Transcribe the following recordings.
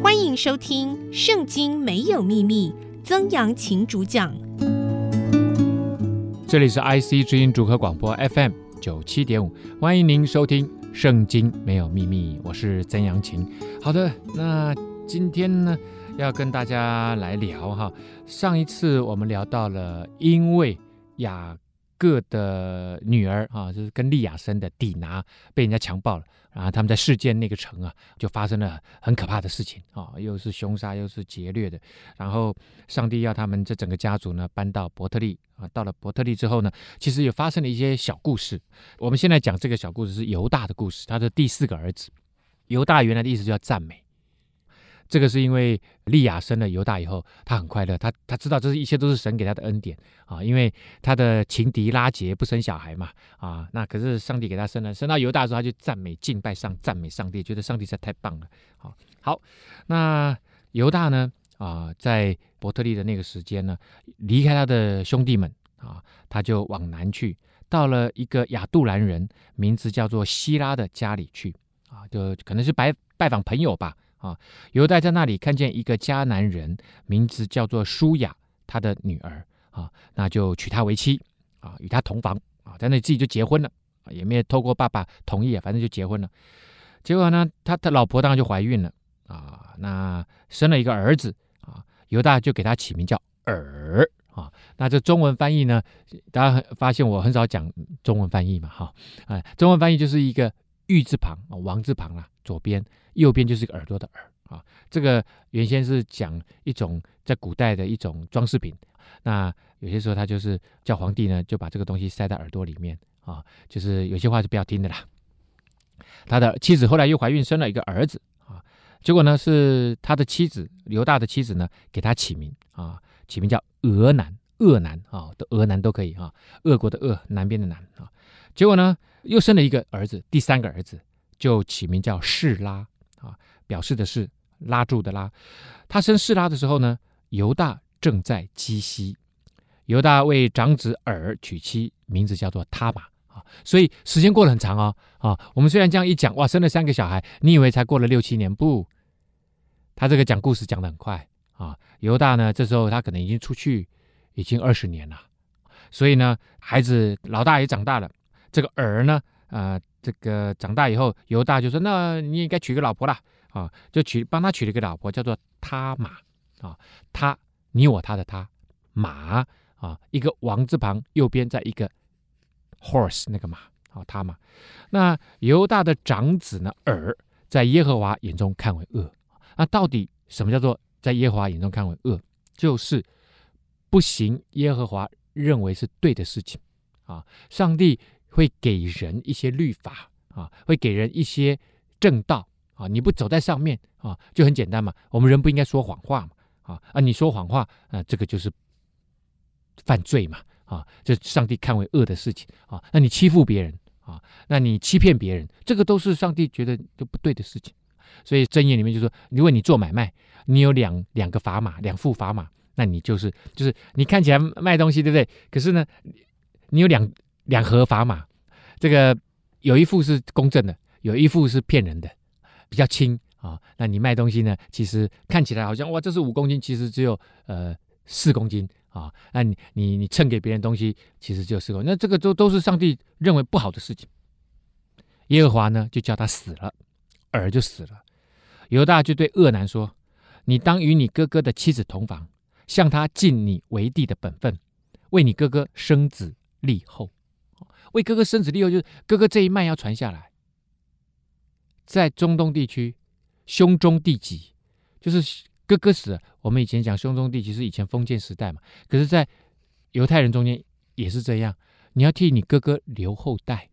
欢迎收听《圣经没有秘密》，曾阳晴主讲。这里是 IC 之音主客广播 FM 九七点五，欢迎您收听《圣经没有秘密》，我是曾阳晴。好的，那今天呢，要跟大家来聊哈。上一次我们聊到了，因为雅个的女儿啊，就是跟利亚生的底拿被人家强暴了，然后他们在事件那个城啊，就发生了很可怕的事情啊，又是凶杀又是劫掠的。然后上帝要他们这整个家族呢搬到伯特利啊，到了伯特利之后呢，其实也发生了一些小故事。我们现在讲这个小故事是犹大的故事，他的第四个儿子。犹大原来的意思叫赞美。这个是因为利亚生了犹大以后，他很快乐，他他知道这是一切都是神给他的恩典啊，因为他的情敌拉杰不生小孩嘛啊，那可是上帝给他生了，生到犹大的时候，他就赞美敬拜上赞美上帝，觉得上帝实在太棒了。好，好，那犹大呢啊，在伯特利的那个时间呢，离开他的兄弟们啊，他就往南去，到了一个亚杜兰人，名字叫做希拉的家里去啊，就可能是拜拜访朋友吧。啊，犹大在那里看见一个迦南人，名字叫做舒雅，他的女儿啊，那就娶她为妻啊，与她同房啊，在那里自己就结婚了，也没有透过爸爸同意，反正就结婚了。结果呢，他的老婆当然就怀孕了啊，那生了一个儿子啊，犹大就给他起名叫珥啊。那这中文翻译呢，大家发现我很少讲中文翻译嘛，哈，哎，中文翻译就是一个玉字旁，王字旁啦，左边。右边就是个耳朵的耳啊，这个原先是讲一种在古代的一种装饰品。那有些时候他就是叫皇帝呢，就把这个东西塞在耳朵里面啊，就是有些话是不要听的啦。他的妻子后来又怀孕生了一个儿子啊，结果呢是他的妻子犹大的妻子呢给他起名啊，起名叫俄南，俄南啊，的俄南都可以啊，俄国的俄，南边的南啊。结果呢又生了一个儿子，第三个儿子就起名叫示拉。啊，表示的是拉住的拉。他生示拉的时候呢，犹大正在基西。犹大为长子珥娶妻，名字叫做他玛。啊，所以时间过得很长哦。啊，我们虽然这样一讲，哇，生了三个小孩，你以为才过了六七年？不，他这个讲故事讲得很快啊。犹大呢，这时候他可能已经出去已经二十年了，所以呢，孩子老大也长大了。这个珥呢，呃。这个长大以后，犹大就说：“那你应该娶个老婆啦，啊，就娶帮他娶了一个老婆，叫做他玛啊，他你我他的他玛啊，一个王字旁，右边再一个 horse 那个马啊，他玛。那犹大的长子呢，尔在耶和华眼中看为恶。那到底什么叫做在耶和华眼中看为恶？就是不行耶和华认为是对的事情啊，上帝。”会给人一些律法啊，会给人一些正道啊。你不走在上面啊，就很简单嘛。我们人不应该说谎话嘛啊啊！你说谎话啊，这个就是犯罪嘛啊！这上帝看为恶的事情啊。那你欺负别人啊，那你欺骗别人，这个都是上帝觉得都不对的事情。所以箴言里面就说，如果你做买卖，你有两两个砝码，两副砝码，那你就是就是你看起来卖东西对不对？可是呢，你有两。两盒砝码，这个有一副是公正的，有一副是骗人的，比较轻啊。那你卖东西呢？其实看起来好像哇，这是五公斤，其实只有呃四公斤啊。那你你你称给别人东西，其实只有四公。那这个都都是上帝认为不好的事情。耶和华呢，就叫他死了，珥就死了。犹大就对恶男说：“你当与你哥哥的妻子同房，向他尽你为弟的本分，为你哥哥生子立后。”为哥哥生子立后，就是哥哥这一脉要传下来。在中东地区，兄终弟及，就是哥哥死了。我们以前讲兄终弟及是以前封建时代嘛，可是，在犹太人中间也是这样。你要替你哥哥留后代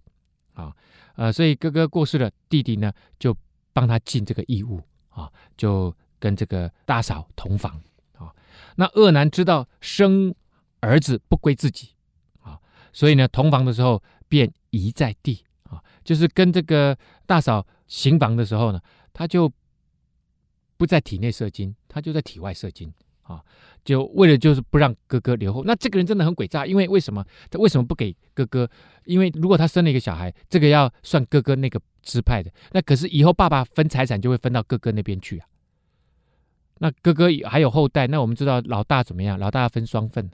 啊，呃，所以哥哥过世了，弟弟呢就帮他尽这个义务啊，就跟这个大嫂同房啊。那恶男知道生儿子不归自己。所以呢，同房的时候便遗在地啊，就是跟这个大嫂行房的时候呢，他就不在体内射精，他就在体外射精啊，就为了就是不让哥哥留后。那这个人真的很诡诈，因为为什么他为什么不给哥哥？因为如果他生了一个小孩，这个要算哥哥那个支派的，那可是以后爸爸分财产就会分到哥哥那边去啊。那哥哥还有后代，那我们知道老大怎么样？老大要分双份，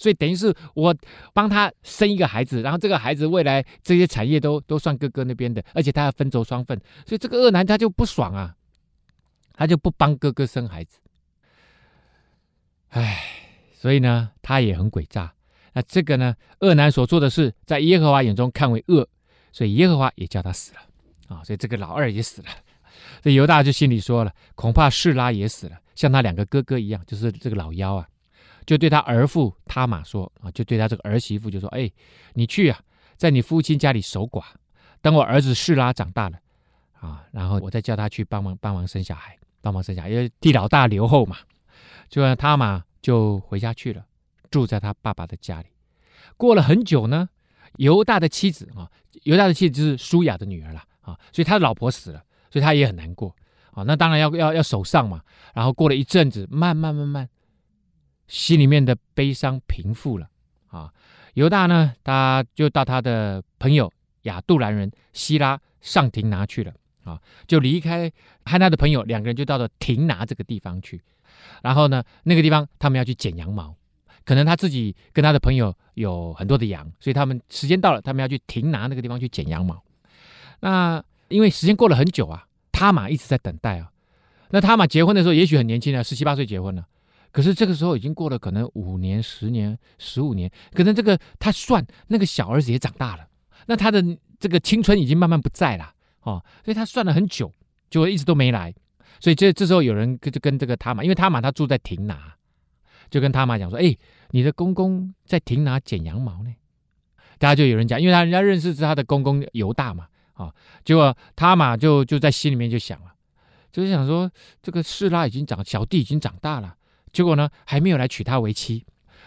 所以等于是我帮他生一个孩子，然后这个孩子未来这些产业都都算哥哥那边的，而且他要分走双份，所以这个恶男他就不爽啊，他就不帮哥哥生孩子。唉，所以呢，他也很诡诈。那这个呢，恶男所做的事，在耶和华眼中看为恶，所以耶和华也叫他死了啊，所以这个老二也死了。这犹大就心里说了，恐怕示拉也死了，像他两个哥哥一样，就是这个老幺啊，就对他儿妇他玛说啊，就对他这个儿媳妇就说，哎，你去啊，在你父亲家里守寡，等我儿子示拉长大了啊，然后我再叫他去帮忙帮忙生小孩，帮忙生小孩，因为替老大留后嘛。就让他玛就回家去了，住在他爸爸的家里。过了很久呢，犹大的妻子啊，犹大的妻子就是舒雅的女儿了啊，所以他的老婆死了。所以他也很难过啊，那当然要要要守丧嘛。然后过了一阵子，慢慢慢慢，心里面的悲伤平复了啊。犹大呢，他就到他的朋友亚杜兰人希拉上亭拿去了啊，就离开和他的朋友两个人就到了亭拿这个地方去。然后呢，那个地方他们要去剪羊毛，可能他自己跟他的朋友有很多的羊，所以他们时间到了，他们要去亭拿那个地方去剪羊毛。那因为时间过了很久啊，他玛一直在等待啊。那他玛结婚的时候也许很年轻啊，十七八岁结婚了。可是这个时候已经过了可能五年、十年、十五年，可能这个他算那个小儿子也长大了，那他的这个青春已经慢慢不在了哦，所以他算了很久，就一直都没来。所以这这时候有人跟就跟这个他嘛，因为他嘛他住在亭拿，就跟他妈讲说：“哎，你的公公在亭拿剪羊毛呢。”大家就有人讲，因为他人家认识是他的公公犹大嘛。啊，结果他嘛就就在心里面就想了，就是想说这个示拉已经长，小弟已经长大了，结果呢还没有来娶她为妻，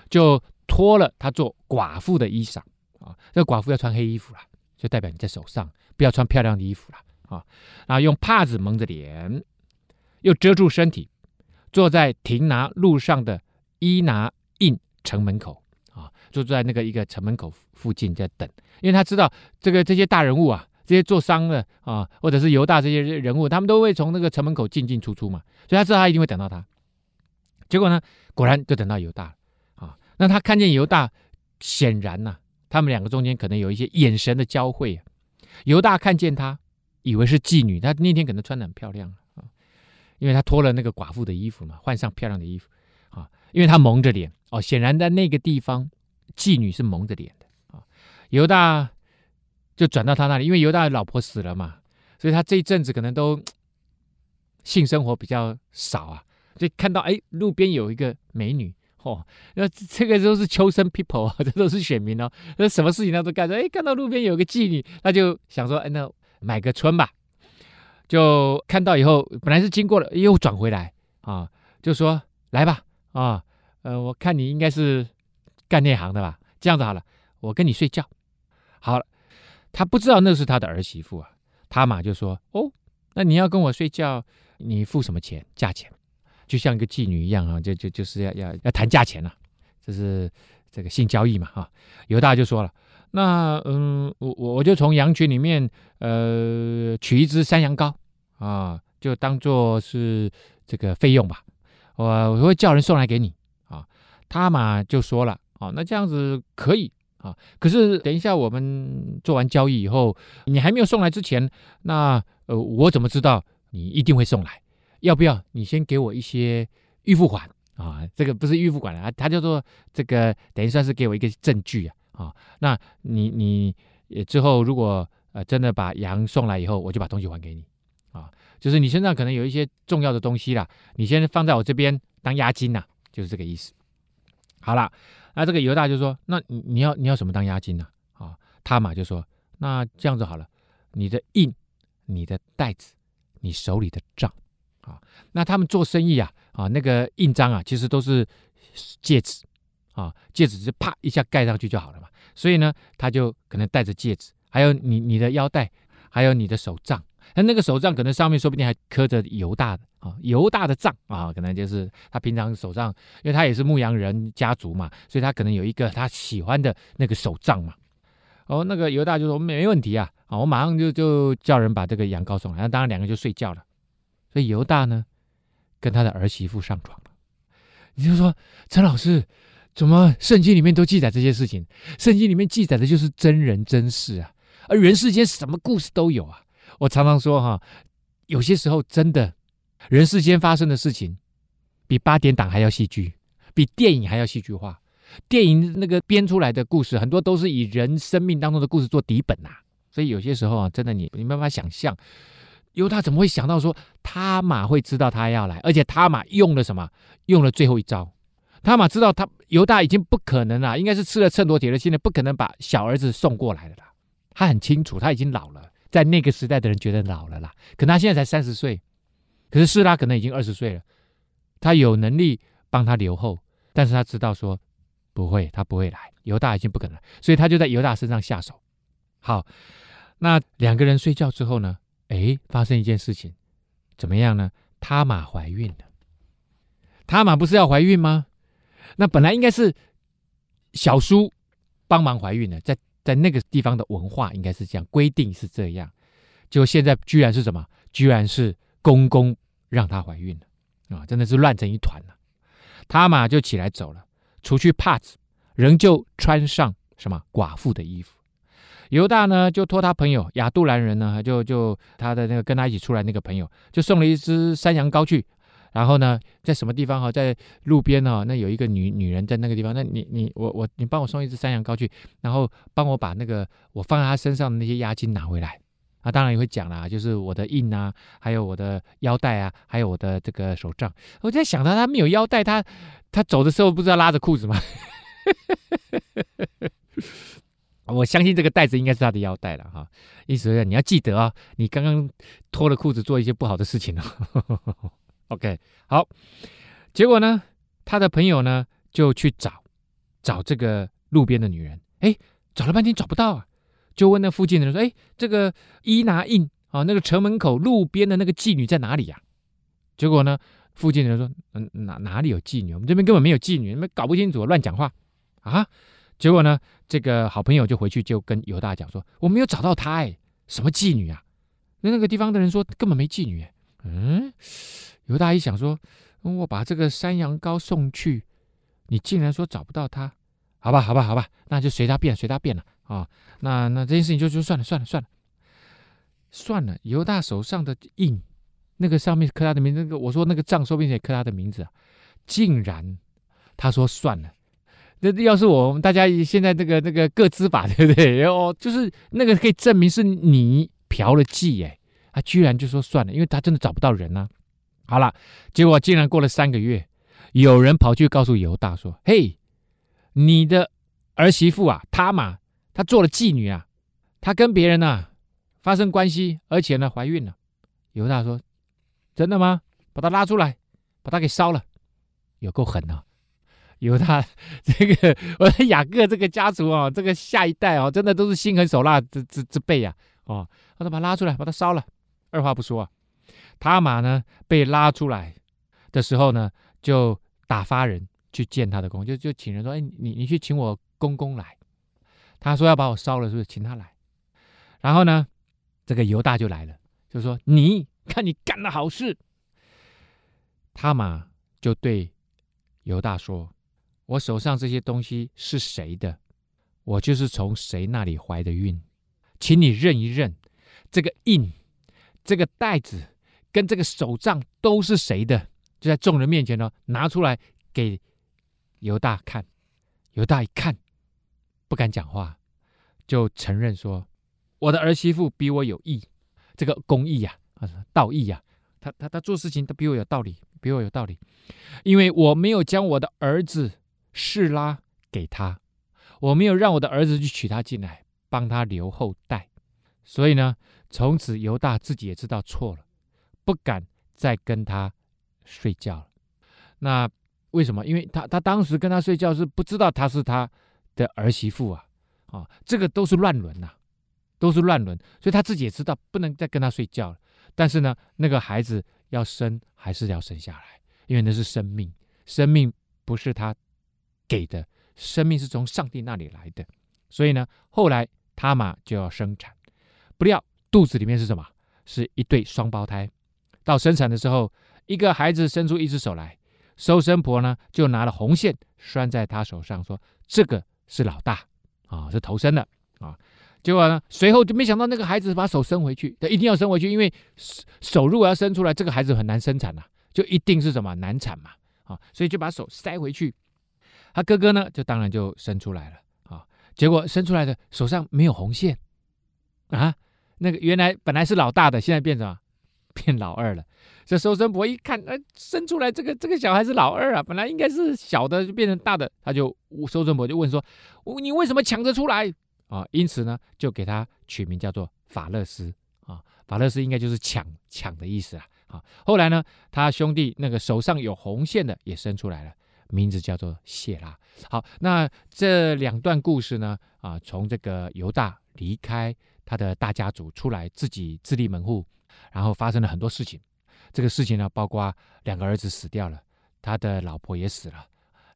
就脱了她做寡妇的衣裳啊。这个寡妇要穿黑衣服了，就代表你在手上，不要穿漂亮的衣服了啊。然后用帕子蒙着脸，又遮住身体，坐在亭拿路上的伊拿印城门口啊，就坐在那个一个城门口附近在等，因为他知道这个这些大人物啊。这些做商的啊，或者是犹大这些人物，他们都会从那个城门口进进出出嘛，所以他知道他一定会等到他。结果呢，果然就等到犹大了啊。那他看见犹大，显然呐、啊，他们两个中间可能有一些眼神的交汇。犹大看见他，以为是妓女，他那天可能穿的很漂亮啊，因为他脱了那个寡妇的衣服嘛，换上漂亮的衣服啊，因为他蒙着脸哦，显然在那个地方，妓女是蒙着脸的啊。犹大。就转到他那里，因为犹大的老婆死了嘛，所以他这一阵子可能都性生活比较少啊。就看到哎，路边有一个美女哦，那这个都是 chosen people 啊，这都是选民哦。那什么事情他都干着。哎，看到路边有个妓女，他就想说，哎，那买个春吧。就看到以后，本来是经过了，又转回来啊，就说来吧啊，呃，我看你应该是干那行的吧？这样子好了，我跟你睡觉，好了。他不知道那是他的儿媳妇啊，他嘛就说：“哦，那你要跟我睡觉，你付什么钱？价钱，就像一个妓女一样啊，就就就是要要要谈价钱了，这是这个性交易嘛啊。”犹大就说了：“那嗯，我我我就从羊群里面呃取一只山羊羔啊，就当做是这个费用吧，我我会叫人送来给你啊。”他嘛就说了：“啊，那这样子可以。”啊！可是等一下，我们做完交易以后，你还没有送来之前，那呃，我怎么知道你一定会送来？要不要你先给我一些预付款啊？这个不是预付款啊，他叫做这个，等于算是给我一个证据啊！啊，那你你之后如果呃真的把羊送来以后，我就把东西还给你啊。就是你身上可能有一些重要的东西啦，你先放在我这边当押金呐，就是这个意思。好了。那这个犹大就说：“那你你要你要什么当押金呢？”啊，他嘛就说：“那这样子好了，你的印、你的袋子、你手里的账，啊，那他们做生意啊，啊，那个印章啊，其实都是戒指，啊，戒指是啪一下盖上去就好了嘛。所以呢，他就可能戴着戒指，还有你你的腰带，还有你的手杖，那那个手杖可能上面说不定还刻着犹大的啊，犹大的杖啊，可能就是他平常手上，因为他也是牧羊人家族嘛，所以他可能有一个他喜欢的那个手杖嘛。哦，那个犹大就说没问题啊，啊，我马上就就叫人把这个羊羔送来。那当然两个就睡觉了。所以犹大呢，跟他的儿媳妇上床了。你就说陈老师，怎么圣经里面都记载这些事情？圣经里面记载的就是真人真事啊，而人世间什么故事都有啊。我常常说哈，有些时候真的，人世间发生的事情，比八点档还要戏剧，比电影还要戏剧化。电影那个编出来的故事，很多都是以人生命当中的故事做底本呐、啊。所以有些时候啊，真的你你没办法想象，犹大怎么会想到说他玛会知道他要来，而且他玛用了什么？用了最后一招。他玛知道他犹大已经不可能了，应该是吃了秤砣铁了心的，不可能把小儿子送过来了啦。他很清楚，他已经老了。在那个时代的人觉得老了啦，可他现在才三十岁，可是示拉可能已经二十岁了，他有能力帮他留后，但是他知道说不会，他不会来，犹大已经不可能，所以他就在犹大身上下手。好，那两个人睡觉之后呢？哎，发生一件事情，怎么样呢？他玛怀孕了。他玛不是要怀孕吗？那本来应该是小叔帮忙怀孕的，在。在那个地方的文化应该是这样，规定是这样，就现在居然是什么？居然是公公让她怀孕了啊！真的是乱成一团了。他玛就起来走了，除去帕子，仍旧穿上什么寡妇的衣服。犹大呢，就托他朋友亚杜兰人呢，就就他的那个跟他一起出来那个朋友，就送了一只山羊羔去。然后呢，在什么地方哈？在路边哈，那有一个女女人在那个地方。那你你我我，你帮我送一只山羊羔去，然后帮我把那个我放在他身上的那些押金拿回来。啊，当然也会讲啦，就是我的印啊，还有我的腰带啊，还有我的这个手杖。我在想他，他没有腰带，他他走的时候不知道拉着裤子吗？我相信这个袋子应该是他的腰带了哈。意思是你要记得啊，你刚刚脱了裤子做一些不好的事情了。OK，好，结果呢，他的朋友呢就去找找这个路边的女人，哎，找了半天找不到啊，就问那附近的人说：“哎，这个伊拿印啊，那个城门口路边的那个妓女在哪里呀？”结果呢，附近的人说：“嗯，哪哪里有妓女？我们这边根本没有妓女，你们搞不清楚，乱讲话啊！”结果呢，这个好朋友就回去就跟犹大讲说：“我没有找到她，哎，什么妓女啊？那那个地方的人说根本没妓女，嗯。”犹大一想说：“我把这个山羊羔送去，你竟然说找不到他？好吧，好吧，好吧，那就随他便，随他便了啊！那那这件事情就就算了，算了，算了，算了。犹大手上的印，那个上面刻他的名字，那个我说那个杖说不定也刻他的名字啊，竟然他说算了。那要是我们大家现在这个那个各资法，对不对？哦，就是那个可以证明是你嫖了妓，哎，他居然就说算了，因为他真的找不到人啊。”好了，结果竟然过了三个月，有人跑去告诉犹大说：“嘿，你的儿媳妇啊，他嘛，她做了妓女啊，她跟别人呐、啊、发生关系，而且呢怀孕了。”犹大说：“真的吗？把她拉出来，把她给烧了，有够狠啊！”犹大这个我的雅各这个家族啊，这个下一代啊，真的都是心狠手辣之之之辈啊！哦，他说把他拉出来，把他烧了，二话不说啊。他玛呢被拉出来的时候呢，就打发人去见他的公，就就请人说：“哎，你你去请我公公来。”他说要把我烧了，是不是？请他来。然后呢，这个犹大就来了，就说：“你看你干的好事。”他玛就对犹大说：“我手上这些东西是谁的？我就是从谁那里怀的孕，请你认一认这个印，这个袋子。”跟这个手杖都是谁的？就在众人面前呢，拿出来给犹大看。犹大一看，不敢讲话，就承认说：“我的儿媳妇比我有义，这个公义呀，啊，道义呀，他他他做事情都比我有道理，比我有道理。因为我没有将我的儿子示拉给他，我没有让我的儿子去娶她进来，帮他留后代。所以呢，从此犹大自己也知道错了。”不敢再跟他睡觉了。那为什么？因为他他当时跟他睡觉是不知道他是他的儿媳妇啊，啊，这个都是乱伦呐，都是乱伦，所以他自己也知道不能再跟他睡觉了。但是呢，那个孩子要生还是要生下来，因为那是生命，生命不是他给的，生命是从上帝那里来的。所以呢，后来他玛就要生产，不料肚子里面是什么？是一对双胞胎。到生产的时候，一个孩子伸出一只手来，收生婆呢就拿了红线拴在他手上，说：“这个是老大啊，是头生的啊。”结果呢，随后就没想到那个孩子把手伸回去，他一定要伸回去，因为手如果要伸出来，这个孩子很难生产呐、啊，就一定是什么难产嘛啊，所以就把手塞回去。他哥哥呢，就当然就生出来了啊，结果生出来的手上没有红线啊，那个原来本来是老大的，现在变成？变老二了。这收生婆一看，呃，生出来这个这个小孩是老二啊，本来应该是小的，就变成大的，他就收生婆就问说：“你为什么抢着出来？”啊，因此呢，就给他取名叫做法勒斯啊，法勒斯应该就是抢抢的意思啊。啊，后来呢，他兄弟那个手上有红线的也生出来了，名字叫做谢拉。好，那这两段故事呢，啊，从这个犹大离开他的大家族出来，自己自立门户，然后发生了很多事情。这个事情呢，包括两个儿子死掉了，他的老婆也死了，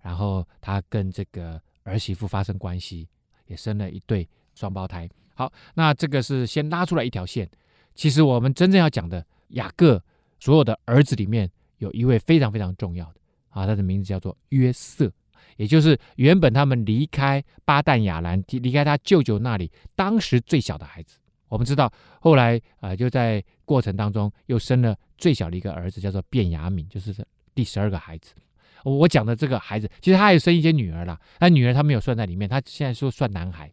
然后他跟这个儿媳妇发生关系。也生了一对双胞胎。好，那这个是先拉出来一条线。其实我们真正要讲的雅各所有的儿子里面，有一位非常非常重要的啊，他的名字叫做约瑟，也就是原本他们离开巴旦亚兰，离开他舅舅那里，当时最小的孩子。我们知道后来啊、呃，就在过程当中又生了最小的一个儿子，叫做便雅悯，就是第十二个孩子。我讲的这个孩子，其实他还有生一些女儿啦，那女儿他没有算在里面，他现在说算男孩。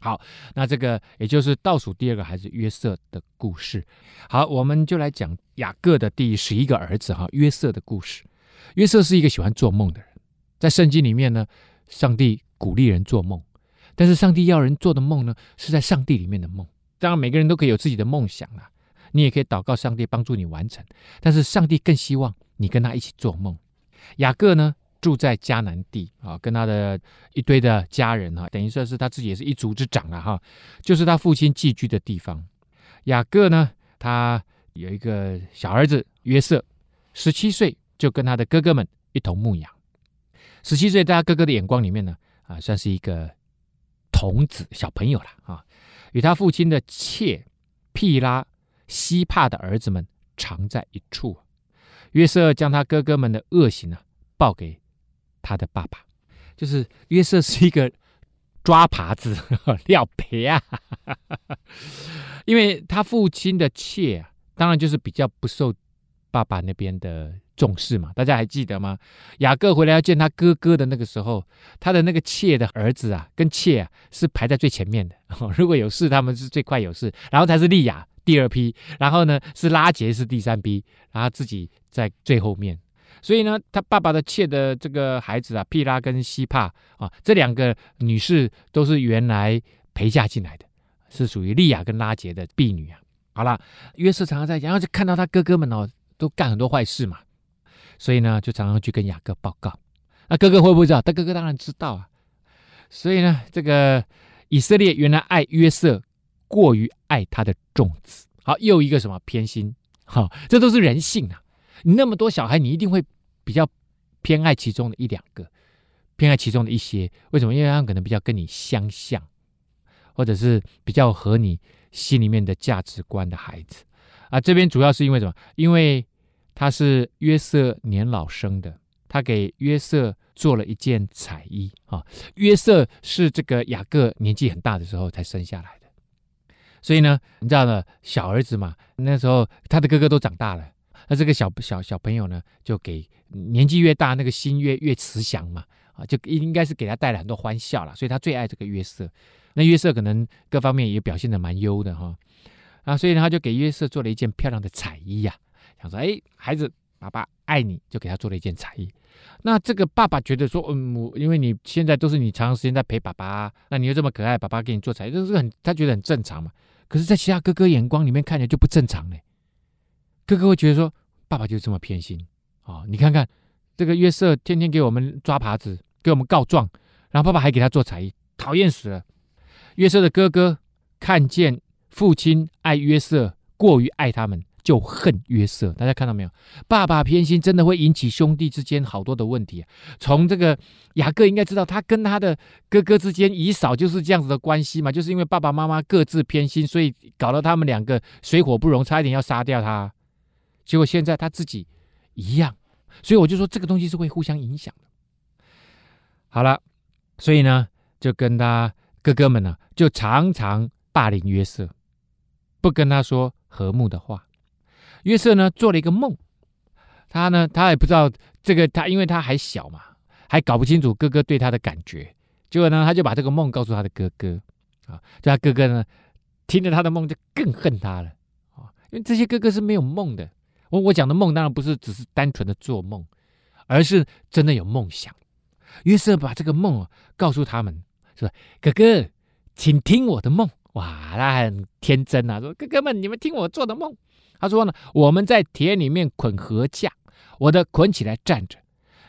好，那这个也就是倒数第二个孩子约瑟的故事。好，我们就来讲雅各的第十一个儿子哈约瑟的故事。约瑟是一个喜欢做梦的人，在圣经里面呢，上帝鼓励人做梦，但是上帝要人做的梦呢，是在上帝里面的梦。当然，每个人都可以有自己的梦想啦，你也可以祷告上帝帮助你完成，但是上帝更希望你跟他一起做梦。雅各呢，住在迦南地啊，跟他的一堆的家人哈，等于说是他自己也是一族之长了哈，就是他父亲寄居的地方。雅各呢，他有一个小儿子约瑟，十七岁就跟他的哥哥们一同牧羊。十七岁在他哥哥的眼光里面呢，啊，算是一个童子小朋友了啊，与他父亲的妾毗拉、西帕的儿子们常在一处。约瑟将他哥哥们的恶行呢报给他的爸爸，就是约瑟是一个抓耙子 料皮啊，因为他父亲的妾啊，当然就是比较不受爸爸那边的重视嘛。大家还记得吗？雅各回来要见他哥哥的那个时候，他的那个妾的儿子啊，跟妾啊是排在最前面的。如果有事，他们是最快有事，然后才是利亚。第二批，然后呢是拉杰是第三批，然后自己在最后面。所以呢，他爸爸的妾的这个孩子啊，皮拉跟西帕啊，这两个女士都是原来陪嫁进来的，是属于利亚跟拉杰的婢女啊。好了，约瑟常常在，然后就看到他哥哥们哦，都干很多坏事嘛，所以呢，就常常去跟雅各报告。那哥哥会不会知道？他哥哥当然知道啊。所以呢，这个以色列原来爱约瑟。过于爱他的种子，好，又一个什么偏心？好，这都是人性啊！你那么多小孩，你一定会比较偏爱其中的一两个，偏爱其中的一些。为什么？因为他可能比较跟你相像，或者是比较合你心里面的价值观的孩子啊。这边主要是因为什么？因为他是约瑟年老生的，他给约瑟做了一件彩衣啊。约瑟是这个雅各年纪很大的时候才生下来的。所以呢，你知道呢，小儿子嘛，那时候他的哥哥都长大了，那这个小小小朋友呢，就给年纪越大，那个心越越慈祥嘛，啊，就应该是给他带来很多欢笑了。所以他最爱这个约瑟。那约瑟可能各方面也表现得蛮优的哈，啊，所以呢，他就给约瑟做了一件漂亮的彩衣呀，想说，哎，孩子，爸爸爱你，就给他做了一件彩衣。那这个爸爸觉得说，嗯，我因为你现在都是你长时间在陪爸爸，那你又这么可爱，爸爸给你做彩衣，这是很他觉得很正常嘛。可是，在其他哥哥眼光里面看起来就不正常嘞。哥哥会觉得说，爸爸就这么偏心啊、哦！你看看这个约瑟，天天给我们抓耙子，给我们告状，然后爸爸还给他做彩衣，讨厌死了。约瑟的哥哥看见父亲爱约瑟过于爱他们，就恨约瑟。大家看到没有？爸爸偏心真的会引起兄弟之间好多的问题啊。从这个雅各应该知道，他跟他的哥哥之间以扫就是这样子的关系嘛，就是因为爸爸妈妈各自偏心，所以搞得他们两个水火不容，差一点要杀掉他。结果现在他自己一样，所以我就说这个东西是会互相影响的。好了，所以呢，就跟他哥哥们呢，就常常霸凌约瑟，不跟他说和睦的话。约瑟呢，做了一个梦，他呢，他也不知道这个，他因为他还小嘛，还搞不清楚哥哥对他的感觉。结果呢，他就把这个梦告诉他的哥哥，啊，就他哥哥呢，听了他的梦就更恨他了，啊，因为这些哥哥是没有梦的。我我讲的梦当然不是只是单纯的做梦，而是真的有梦想。约瑟把这个梦啊告诉他们，说：“哥哥，请听我的梦。”哇，他很天真啊，说：“哥哥们，你们听我做的梦。”他说呢：“我们在田里面捆禾架，我的捆起来站着，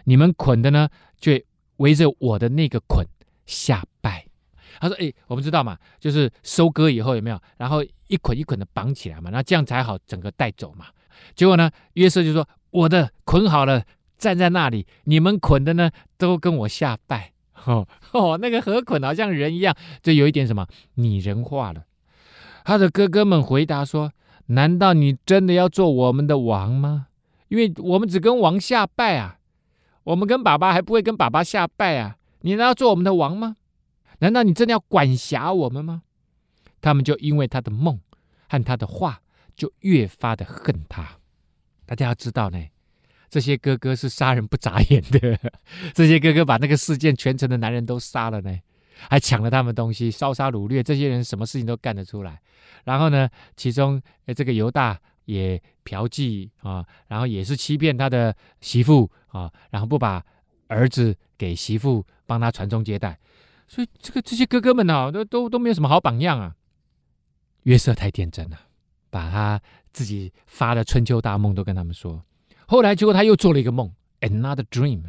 你们捆的呢，就围着我的那个捆下拜。”他说：“哎，我们知道嘛，就是收割以后有没有，然后一捆一捆的绑起来嘛，那这样才好整个带走嘛。结果呢，约瑟就说：‘我的捆好了。’”站在那里，你们捆的呢，都跟我下拜。哦哦，那个禾捆好像人一样，就有一点什么拟人化了。他的哥哥们回答说：“难道你真的要做我们的王吗？因为我们只跟王下拜啊，我们跟爸爸还不会跟爸爸下拜啊。你难道要做我们的王吗？难道你真的要管辖我们吗？”他们就因为他的梦和他的话，就越发的恨他。大家要知道呢。这些哥哥是杀人不眨眼的，这些哥哥把那个世界全城的男人都杀了呢，还抢了他们东西，烧杀掳掠，这些人什么事情都干得出来。然后呢，其中这个犹大也嫖妓啊，然后也是欺骗他的媳妇啊，然后不把儿子给媳妇帮他传宗接代，所以这个这些哥哥们呢、都都都没有什么好榜样啊。约瑟太天真了，把他自己发的春秋大梦都跟他们说。后来，结果他又做了一个梦，another dream，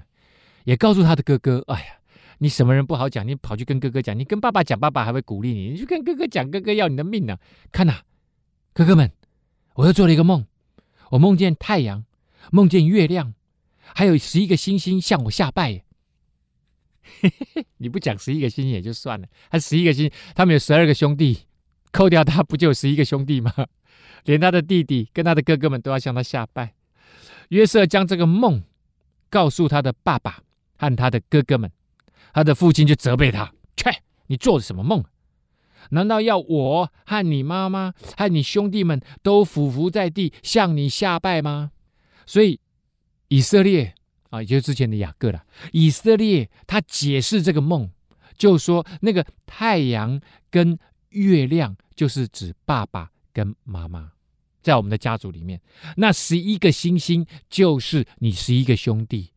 也告诉他的哥哥：“哎呀，你什么人不好讲，你跑去跟哥哥讲，你跟爸爸讲，爸爸还会鼓励你，你去跟哥哥讲，哥哥要你的命呢、看呐、哥哥们，我又做了一个梦，我梦见太阳，梦见月亮，还有十一个星星向我下拜。你不讲十一个星星也就算了，还十一个星，他们有十二个兄弟，扣掉他不就有十一个兄弟吗？连他的弟弟跟他的哥哥们都要向他下拜。”约瑟将这个梦告诉他的爸爸和他的哥哥们，他的父亲就责备他：“切，你做的什么梦？难道要我和你妈妈和你兄弟们都俯伏在地向你下拜吗？”所以以色列啊，也就是之前的雅各了。以色列他解释这个梦，就说那个太阳跟月亮就是指爸爸跟妈妈。在我们的家族里面，那十一个星星就是你十一个兄弟。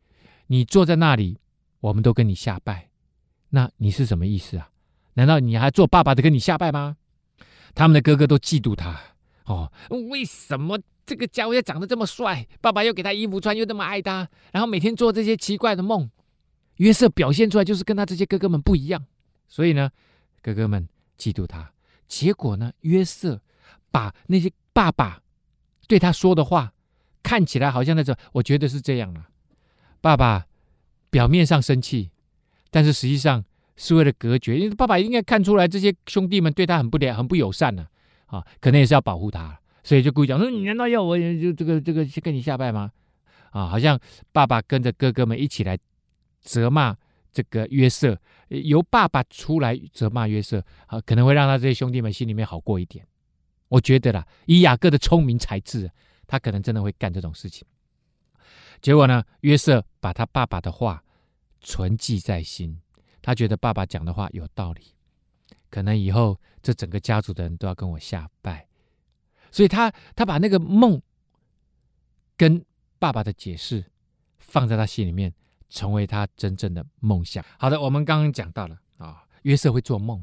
你坐在那里，我们都跟你下拜。那你是什么意思啊？难道你还做爸爸的跟你下拜吗？他们的哥哥都嫉妒他哦。为什么这个家伙要长得这么帅？爸爸又给他衣服穿，又那么爱他，然后每天做这些奇怪的梦。约瑟表现出来就是跟他这些哥哥们不一样，所以呢，哥哥们嫉妒他。结果呢，约瑟把那些。爸爸对他说的话，看起来好像那种，我觉得是这样啊。爸爸表面上生气，但是实际上是为了隔绝，因为爸爸应该看出来这些兄弟们对他很不良、很不友善呢。啊，可能也是要保护他，所以就故意讲说：“你难道要我就这个这个去跟你下拜吗？”啊，好像爸爸跟着哥哥们一起来责骂这个约瑟，由爸爸出来责骂约瑟，啊，可能会让他这些兄弟们心里面好过一点。我觉得啦，以雅各的聪明才智，他可能真的会干这种事情。结果呢，约瑟把他爸爸的话存记在心，他觉得爸爸讲的话有道理，可能以后这整个家族的人都要跟我下拜，所以他他把那个梦跟爸爸的解释放在他心里面，成为他真正的梦想。好的，我们刚刚讲到了啊，约瑟会做梦。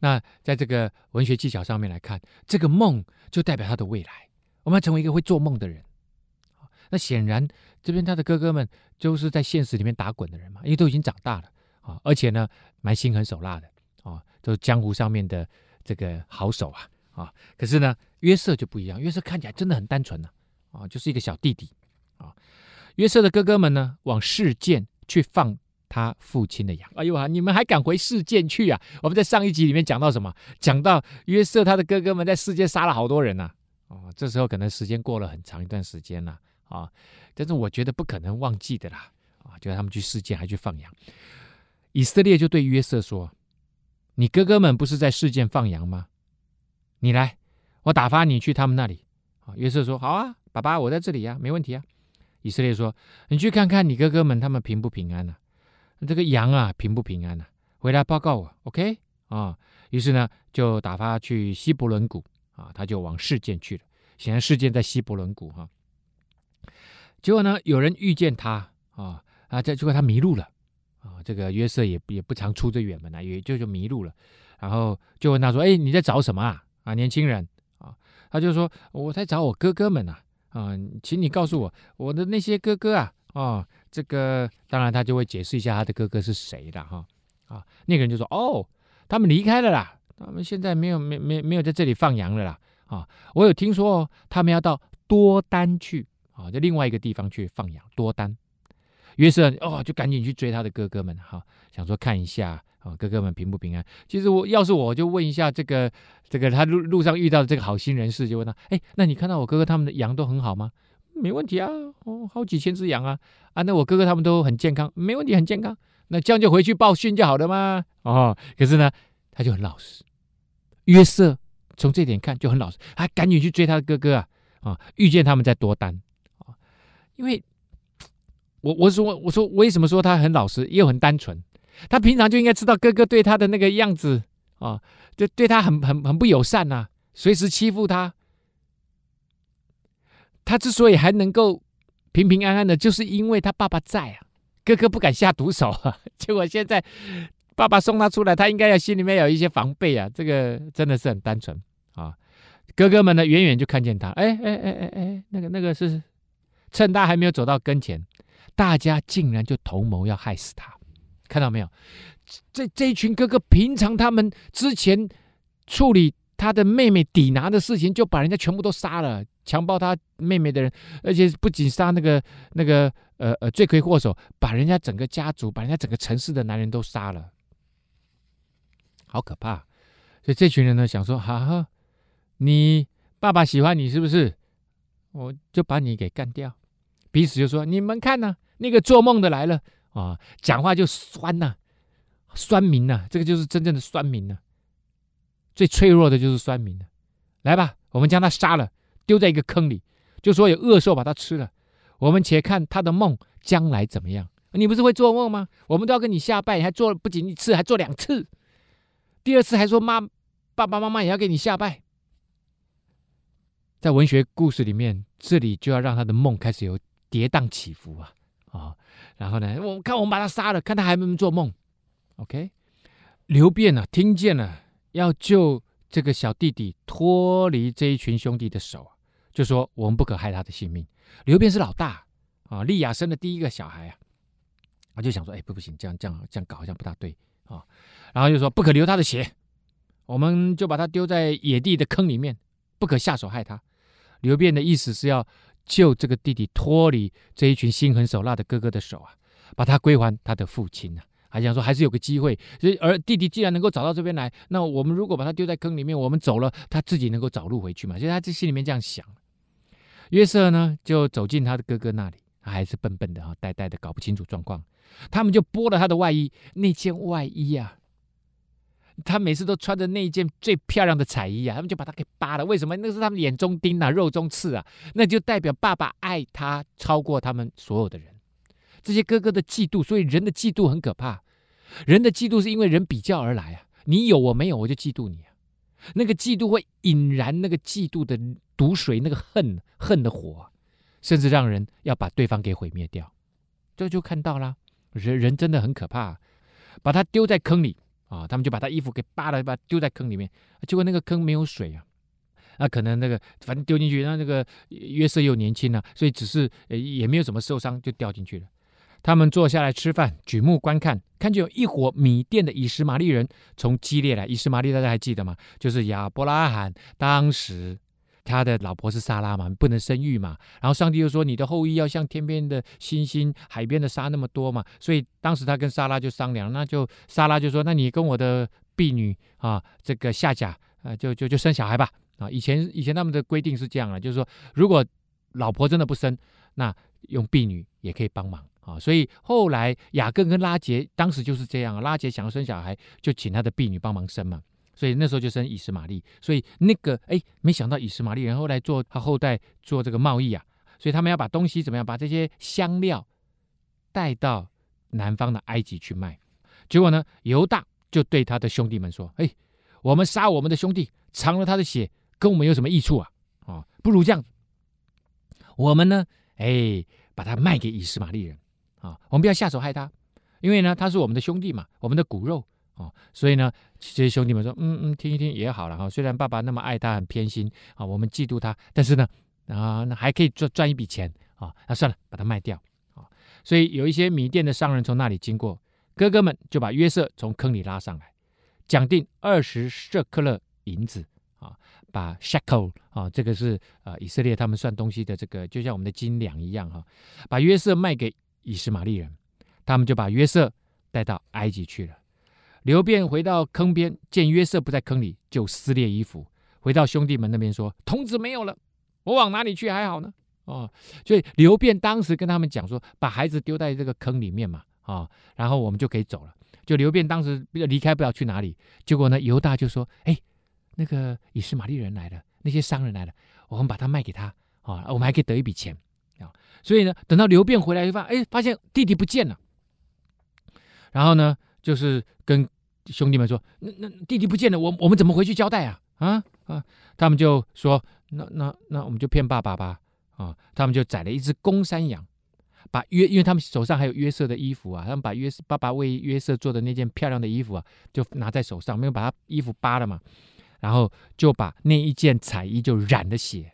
那在这个文学技巧上面来看，这个梦就代表他的未来。我们要成为一个会做梦的人。那显然，这边他的哥哥们就是在现实里面打滚的人嘛，因为都已经长大了啊，而且呢，蛮心狠手辣的啊，都是江湖上面的这个好手啊啊。可是呢，约瑟就不一样，约瑟看起来真的很单纯呢，啊，就是一个小弟弟啊。约瑟的哥哥们呢，往示剑去放他父亲的羊。哎呦啊，你们还敢回示剑去啊？我们在上一集里面讲到什么？讲到约瑟他的哥哥们在世剑杀了好多人呐、啊。哦，这时候可能时间过了很长一段时间了，啊但是我觉得不可能忘记的啦啊，就他们去示剑还去放羊。以色列就对约瑟说：“你哥哥们不是在示剑放羊吗？你来，我打发你去他们那里。”啊，约瑟说：“好啊，爸爸，我在这里呀、啊，没问题啊。”以色列说：“你去看看你哥哥们，他们平不平安呢、啊？这个羊啊，平不平安呢、啊？回来报告我，OK？啊。”于是呢，就打发去希伯伦谷。啊，他就往示剑去了。显然示剑在希伯伦谷哈。结果呢，有人遇见他啊啊，这结果他迷路了啊。这个约瑟也也不常出这远门啊，也就就迷路了。然后就问他说：“哎，你在找什么啊？啊，年轻人啊？”他就说：“我在找我哥哥们呐啊，请你告诉我我的那些哥哥啊啊。”这个当然他就会解释一下他的哥哥是谁了哈啊。那个人就说：“哦，他们离开了啦。”他们现在没有没没没有在这里放羊了啦啊！我有听说哦，他们要到多丹去啊，在另外一个地方去放羊。多丹，约瑟哦，就赶紧去追他的哥哥们哈，想说看一下啊，哥哥们平不平安？其实我要是我就问一下这个这个他路路上遇到的这个好心人士，就问他：哎，那你看到我哥哥他们的羊都很好吗？没问题啊，哦，好几千只羊啊啊！那我哥哥他们都很健康，没问题，很健康。那这样就回去报讯就好了吗？哦，可是呢，他就很老实。约瑟从这点看就很老实，还赶紧去追他的哥哥啊啊！遇见他们在多丹，因为我我说我说为什么说他很老实又很单纯？他平常就应该知道哥哥对他的那个样子啊，就对他很很很不友善呐、啊，随时欺负他。他之所以还能够平平安安的，就是因为他爸爸在啊，哥哥不敢下毒手啊。结果现在。爸爸送他出来，他应该要心里面有一些防备啊。这个真的是很单纯啊。哥哥们呢，远远就看见他，哎哎哎哎哎，那个那个是趁他还没有走到跟前，大家竟然就同谋要害死他。看到没有？这这一群哥哥，平常他们之前处理他的妹妹抵拿的事情，就把人家全部都杀了，强暴他妹妹的人，而且不仅杀那个那个呃呃罪魁祸首，把人家整个家族，把人家整个城市的男人都杀了。好可怕，所以这群人呢想说：哈哈，你爸爸喜欢你是不是？我就把你给干掉。彼此就说：你们看呐、那个做梦的来了啊，讲话就酸呐、酸民呐、这个就是真正的酸民呐、最脆弱的就是酸民了。来吧，我们将他杀了，丢在一个坑里，就说有恶兽把他吃了。我们且看他的梦将来怎么样。你不是会做梦吗？我们都要跟你下拜，还做不仅一次，还做两次。第二次还说妈，爸爸妈妈也要给你下拜。在文学故事里面，这里就要让他的梦开始有跌宕起伏啊啊、然后呢，我看我们把他杀了，看他还能不能做梦。OK，刘辩呢、啊，听见了要救这个小弟弟脱离这一群兄弟的手，就说我们不可害他的性命。刘辩是老大啊，利亚生的第一个小孩啊，我就想说，哎，不不行，这样这样这样搞好像不大对。啊，然后就说不可流他的血，我们就把他丢在野地的坑里面，不可下手害他。刘辩的意思是要救这个弟弟脱离这一群心狠手辣的哥哥的手啊，把他归还他的父亲啊，还想说还是有个机会。而弟弟既然能够找到这边来，那我们如果把他丢在坑里面，我们走了，他自己能够找路回去嘛？所以他这心里面这样想。约瑟呢，就走进他的哥哥那里，他还是笨笨的啊，呆呆的，搞不清楚状况。他们就剥了他的外衣，那件外衣、啊，他每次都穿着那一件最漂亮的彩衣啊，他们就把他给扒了。为什么？那是他们眼中钉啊，肉中刺啊，那就代表爸爸爱他超过他们所有的人。这些哥哥的嫉妒，所以人的嫉妒很可怕。人的嫉妒是因为人比较而来啊，你有我没有，我就嫉妒你啊。那个嫉妒会引燃那个嫉妒的毒水，那个恨恨的火，甚至让人要把对方给毁灭掉。这就看到了。人人真的很可怕，把他丢在坑里啊！他们就把他衣服给扒了，把丢在坑里面。结果那个坑没有水啊，那可能那个反正丢进去，那那个约瑟又年轻啊，所以只是也没有什么受伤，就掉进去了。他们坐下来吃饭，举目观看，看见有一伙米甸的以实玛利人从基列来。以实玛利大家还记得吗？就是亚伯拉罕当时他的老婆是莎拉嘛，不能生育嘛。然后上帝又说：“你的后裔要像天边的星星、海边的沙那么多嘛。”所以当时他跟莎拉就商量，那就莎拉就说：“那你跟我的婢女啊，这个夏甲啊，就就就生小孩吧。”啊，以前以前他们的规定是这样的，就是说如果老婆真的不生，那用婢女也可以帮忙。啊，所以后来雅各跟拉杰当时就是这样，拉杰想要生小孩，就请他的婢女帮忙生嘛。所以那时候就生以实玛利。所以那个哎，没想到以实玛利人后来做他后代做这个贸易啊，所以他们要把东西怎么样，把这些香料带到南方的埃及去卖。结果呢，犹大就对他的兄弟们说：“哎，我们杀我们的兄弟，尝了他的血，跟我们有什么益处啊？啊，不如这样，我们呢，哎，把他卖给以实玛利人。”啊，我们不要下手害他，因为呢，他是我们的兄弟嘛，我们的骨肉哦，所以呢，这些兄弟们说，嗯嗯，听一听也好了哈。虽然爸爸那么爱他，很偏心啊，我们嫉妒他，但是呢，啊，那还可以赚赚一笔钱啊，那算了，把它卖掉啊。所以有一些米甸的商人从那里经过，哥哥们就把约瑟从坑里拉上来，讲定二十舍客勒银子啊，把 shekel 啊，这个是啊以色列他们算东西的这个，就像我们的斤两一样哈，把约瑟卖给。以实玛利人，他们就把约瑟带到埃及去了。流便回到坑边，见约瑟不在坑里，就撕裂衣服，回到兄弟们那边说：“童子没有了，我往哪里去还好呢？”哦，所以流便当时跟他们讲说：“把孩子丢在这个坑里面嘛，啊、然后我们就可以走了。”就流便当时离开不了去哪里，结果呢，犹大就说：“哎，那个以实玛利人来了，那些商人来了，我们把他卖给他，啊、我们还可以得一笔钱。”啊，所以呢，等到流便回来一发，哎，发现弟弟不见了。然后呢，就是跟兄弟们说：“那那弟弟不见了，我我们怎么回去交代啊？啊啊！”他们就说：“那那那我们就骗爸爸吧。”啊，他们就宰了一只公山羊，把约，因为他们手上还有约瑟的衣服啊，他们把约瑟爸爸为约瑟做的那件漂亮的衣服啊，就拿在手上，没有把他衣服扒了嘛，然后就把那一件彩衣就染了血。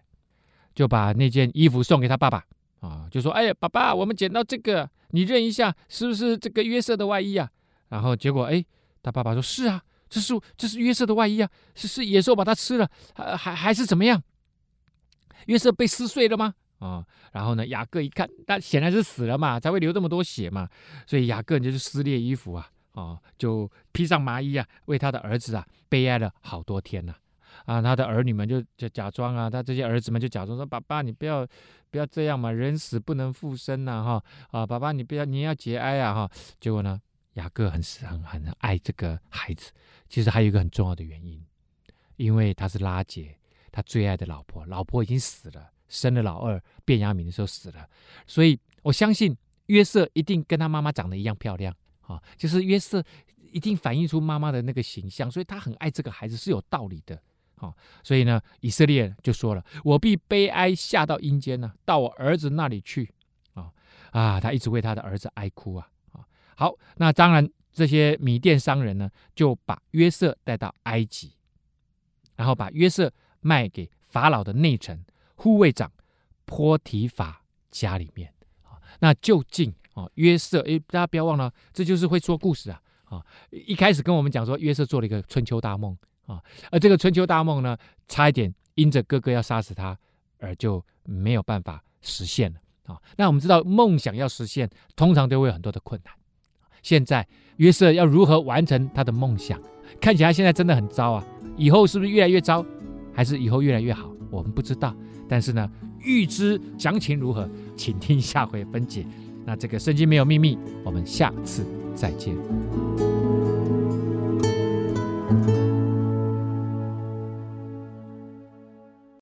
就把那件衣服送给他爸爸啊，就说：“哎呀，爸爸，我们捡到这个，你认一下，是不是这个约瑟的外衣啊？”然后结果，哎，他爸爸说：“是啊，这是这是约瑟的外衣啊，是是野兽把它吃了，还还还是怎么样？约瑟被撕碎了吗？”啊，然后呢，雅各一看，他显然是死了嘛，才会流这么多血嘛，所以雅各就是撕裂衣服啊，啊，就披上麻衣啊，为他的儿子啊悲哀了好多天呐。啊，他的儿女们就就假装啊，他这些儿子们就假装说：“爸爸，你不要不要这样嘛，人死不能复生呐，哈啊，爸爸你不要，你要节哀啊，哈。”结果呢，雅各很很很爱这个孩子。其实还有一个很重要的原因，因为他是拉结，他最爱的老婆，老婆已经死了，生了老二便雅悯的时候死了，所以我相信约瑟一定跟他妈妈长得一样漂亮啊，就是约瑟一定反映出妈妈的那个形象，所以他很爱这个孩子是有道理的。哦，所以呢，以色列就说了：“我必悲哀下到阴间呢，到我儿子那里去。”啊啊，他一直为他的儿子哀哭啊。好，那当然，这些米店商人呢，就把约瑟带到埃及，然后把约瑟卖给法老的内臣护卫长波提法家里面。那究竟啊，约瑟，哎，大家不要忘了，这就是会说故事啊啊。一开始跟我们讲说，约瑟做了一个春秋大梦。啊，而这个春秋大梦呢，差一点因着哥哥要杀死他，而就没有办法实现了啊。那我们知道，梦想要实现，通常都会有很多的困难。现在约瑟要如何完成他的梦想。看起来现在真的很糟啊以后是不是越来越糟还是以后越来越好我们不知道但是呢预知详情如何请听下回分解。那这个圣经没有秘密我们下次再见。